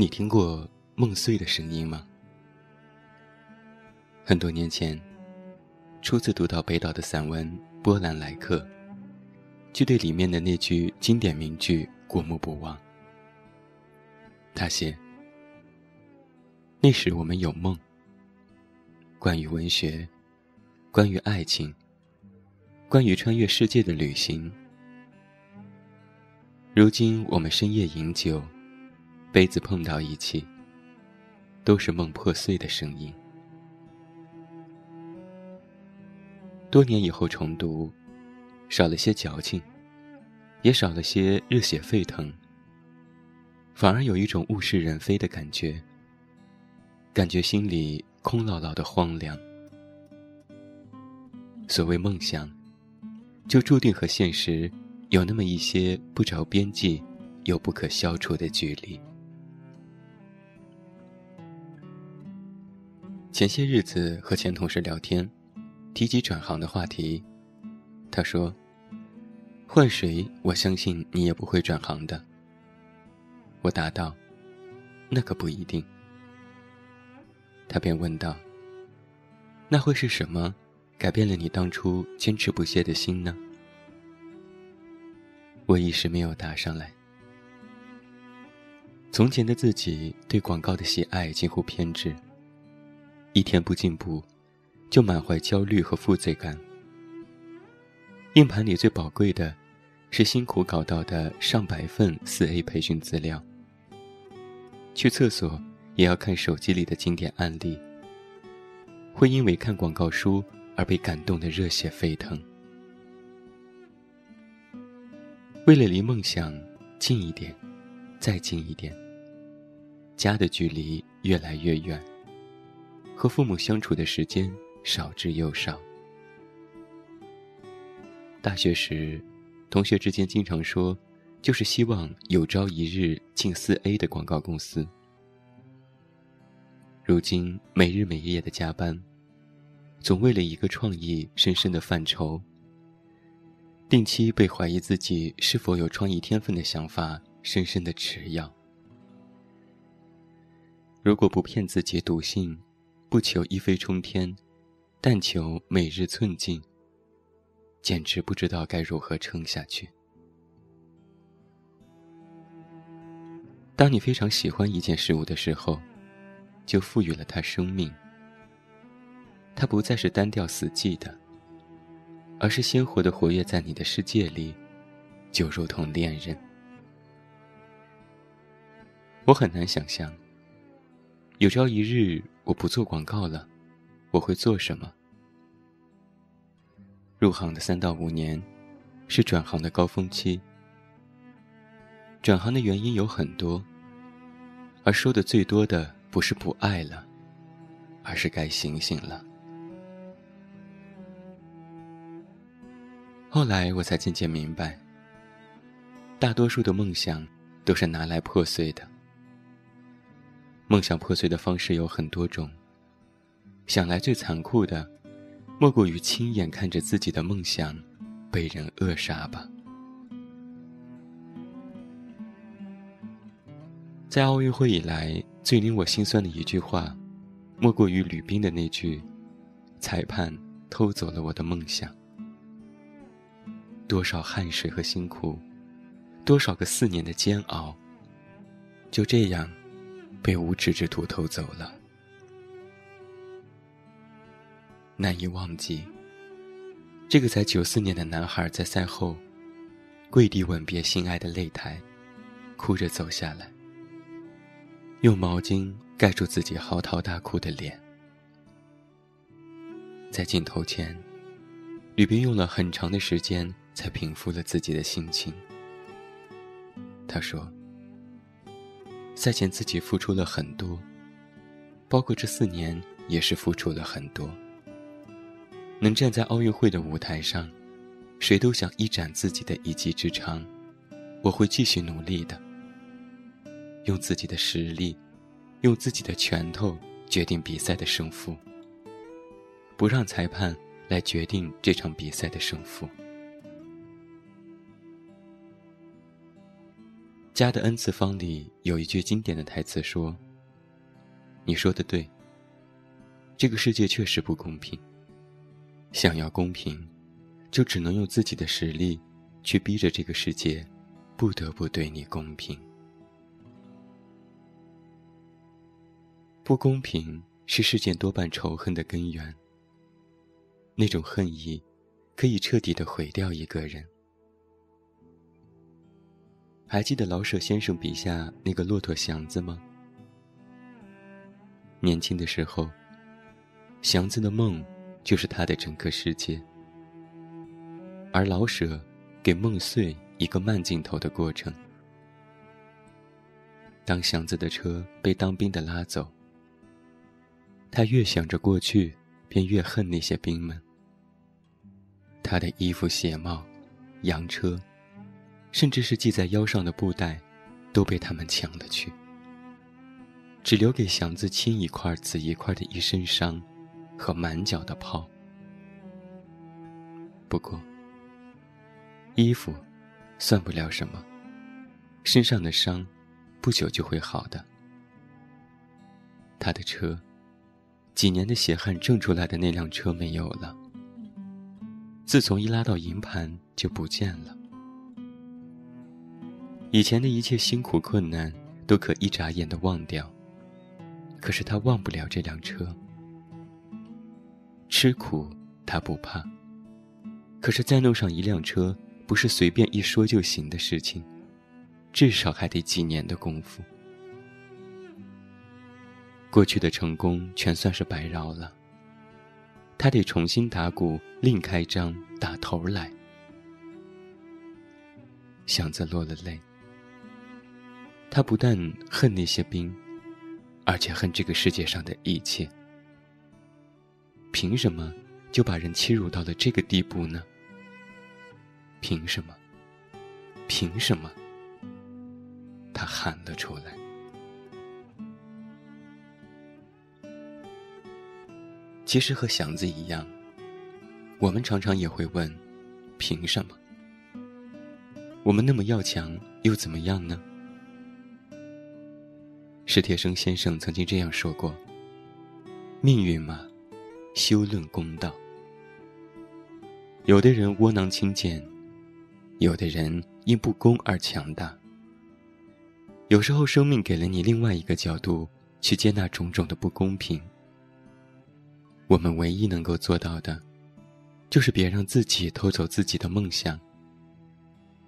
你听过梦碎的声音吗？很多年前，初次读到北岛的散文《波兰来客》，就对里面的那句经典名句过目不忘。他写：“那时我们有梦，关于文学，关于爱情，关于穿越世界的旅行。如今我们深夜饮酒，杯子碰到一起，都是梦破碎的声音。多年以后重读，少了些矫情，也少了些热血沸腾。”反而有一种物是人非的感觉，感觉心里空落落的荒凉。所谓梦想，就注定和现实有那么一些不着边际又不可消除的距离。前些日子和前同事聊天，提及转行的话题，他说：“换谁，我相信你也不会转行的。”我答道：“那可不一定。”他便问道：“那会是什么，改变了你当初坚持不懈的心呢？”我一时没有答上来。从前的自己对广告的喜爱近乎偏执，一天不进步，就满怀焦虑和负罪感。硬盘里最宝贵的，是辛苦搞到的上百份四 A 培训资料。去厕所也要看手机里的经典案例，会因为看广告书而被感动的热血沸腾。为了离梦想近一点，再近一点，家的距离越来越远，和父母相处的时间少之又少。大学时，同学之间经常说。就是希望有朝一日进四 A 的广告公司。如今没日没夜的加班，总为了一个创意深深的犯愁。定期被怀疑自己是否有创意天分的想法深深的吃药。如果不骗自己笃信，不求一飞冲天，但求每日寸进，简直不知道该如何撑下去。当你非常喜欢一件事物的时候，就赋予了它生命。它不再是单调死寂的，而是鲜活的活跃在你的世界里，就如同恋人。我很难想象，有朝一日我不做广告了，我会做什么？入行的三到五年，是转行的高峰期。转行的原因有很多。而说的最多的不是不爱了，而是该醒醒了。后来我才渐渐明白，大多数的梦想都是拿来破碎的。梦想破碎的方式有很多种，想来最残酷的，莫过于亲眼看着自己的梦想被人扼杀吧。在奥运会以来，最令我心酸的一句话，莫过于吕斌的那句：“裁判偷走了我的梦想。”多少汗水和辛苦，多少个四年的煎熬，就这样被无耻之徒偷走了。难以忘记，这个才九四年的男孩在赛后跪地吻别心爱的擂台，哭着走下来。用毛巾盖住自己嚎啕大哭的脸，在镜头前，吕斌用了很长的时间才平复了自己的心情。他说：“赛前自己付出了很多，包括这四年也是付出了很多。能站在奥运会的舞台上，谁都想一展自己的一技之长。我会继续努力的。”用自己的实力，用自己的拳头决定比赛的胜负，不让裁判来决定这场比赛的胜负。家的 N 次方里有一句经典的台词说：“你说的对。这个世界确实不公平。想要公平，就只能用自己的实力去逼着这个世界，不得不对你公平。不公平是世间多半仇恨的根源。那种恨意，可以彻底的毁掉一个人。”还记得老舍先生笔下那个骆驼祥子吗？年轻的时候，祥子的梦就是他的整个世界，而老舍给梦碎一个慢镜头的过程。当祥子的车被当兵的拉走，他越想着过去，便越恨那些兵们。他的衣服、鞋帽、洋车。甚至是系在腰上的布袋，都被他们抢了去，只留给祥子青一块紫一块的一身伤，和满脚的泡。不过，衣服算不了什么，身上的伤不久就会好的。他的车，几年的血汗挣出来的那辆车没有了，自从一拉到营盘就不见了。以前的一切辛苦困难都可一眨眼的忘掉，可是他忘不了这辆车。吃苦他不怕，可是再弄上一辆车，不是随便一说就行的事情，至少还得几年的功夫。过去的成功全算是白绕了，他得重新打鼓，另开张，打头来。祥子落了泪。他不但恨那些兵，而且恨这个世界上的一切。凭什么就把人欺辱到了这个地步呢？凭什么？凭什么？他喊了出来。其实和祥子一样，我们常常也会问：凭什么？我们那么要强，又怎么样呢？史铁生先生曾经这样说过：“命运嘛，休论公道。有的人窝囊轻贱，有的人因不公而强大。有时候，生命给了你另外一个角度去接纳种种的不公平。我们唯一能够做到的，就是别让自己偷走自己的梦想，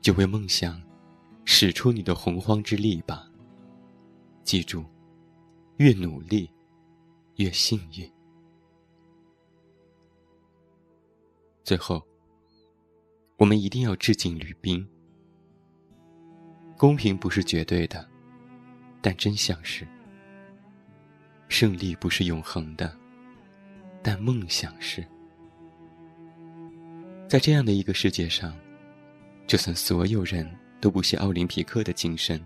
就为梦想使出你的洪荒之力吧。”记住，越努力，越幸运。最后，我们一定要致敬吕冰。公平不是绝对的，但真相是；胜利不是永恒的，但梦想是。在这样的一个世界上，就算所有人都不屑奥林匹克的精神。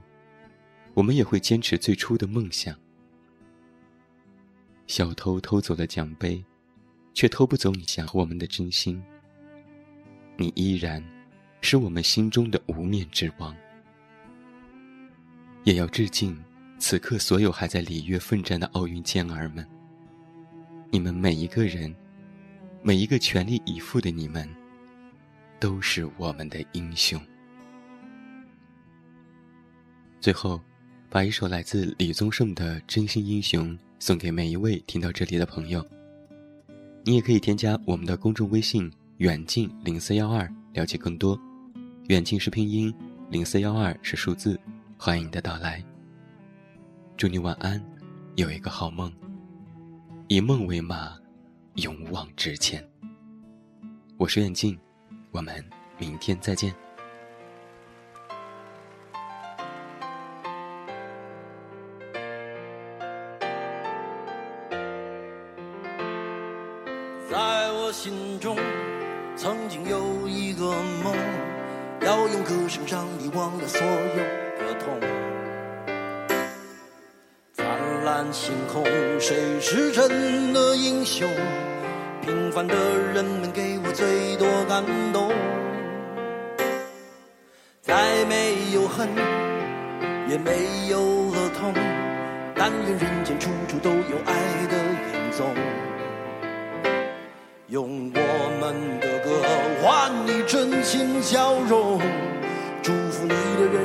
我们也会坚持最初的梦想。小偷偷走了奖杯，却偷不走你想我们的真心。你依然是我们心中的无冕之王。也要致敬此刻所有还在里约奋战的奥运健儿们。你们每一个人，每一个全力以赴的你们，都是我们的英雄。最后。把一首来自李宗盛的《真心英雄》送给每一位听到这里的朋友。你也可以添加我们的公众微信“远近零四幺二”了解更多。远近是拼音，零四幺二是数字。欢迎你的到来。祝你晚安，有一个好梦。以梦为马，勇往直前。我是远近，我们明天再见。所有的痛。灿烂星空，谁是真的英雄？平凡的人们给我最多感动。再没有恨，也没有了痛。但愿人间处处都有爱的影踪。用我们的歌换你真心笑容，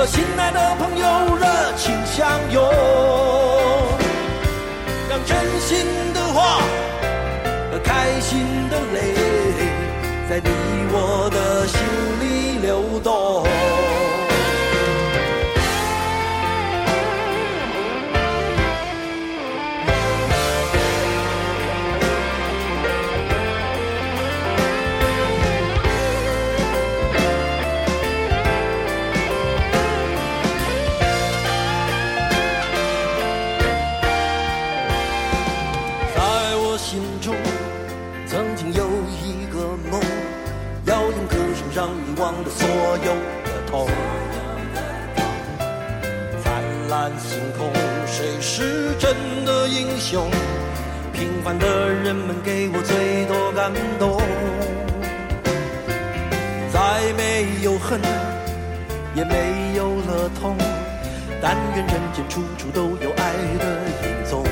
和心爱的朋友热情相拥，让真心的话和开心的泪，给我最多感动。再没有恨，也没有了痛，但愿人间处处都有爱的影踪。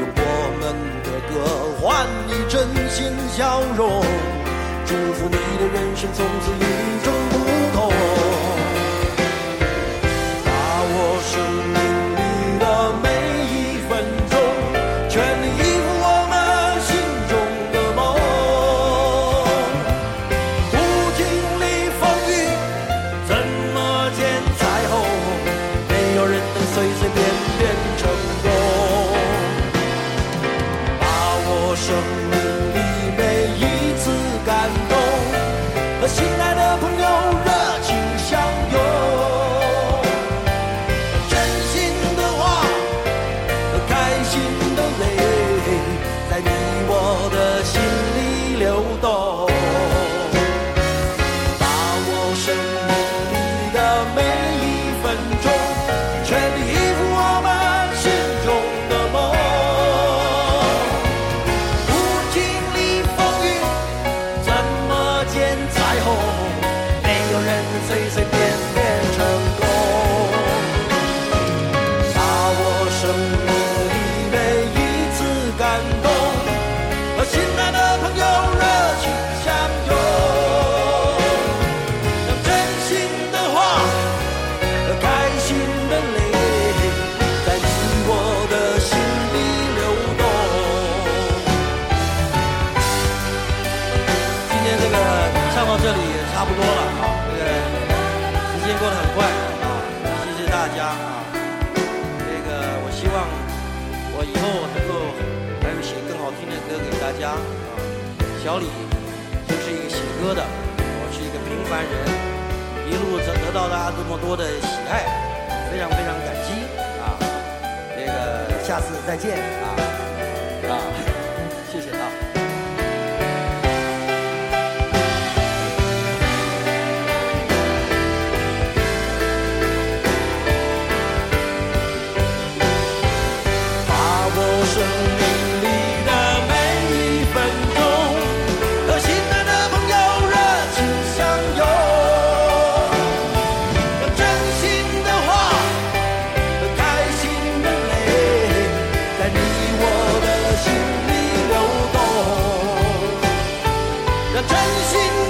用我们的歌换你真心笑容，祝福你的人生从此时间过得很快啊，谢谢大家啊。这个我希望我以后能够还有写更好听的歌给大家啊。小李就是一个写歌的，我是一个平凡人，一路得得到大家这么多的喜爱，非常非常感激啊。这个下次再见啊。zien.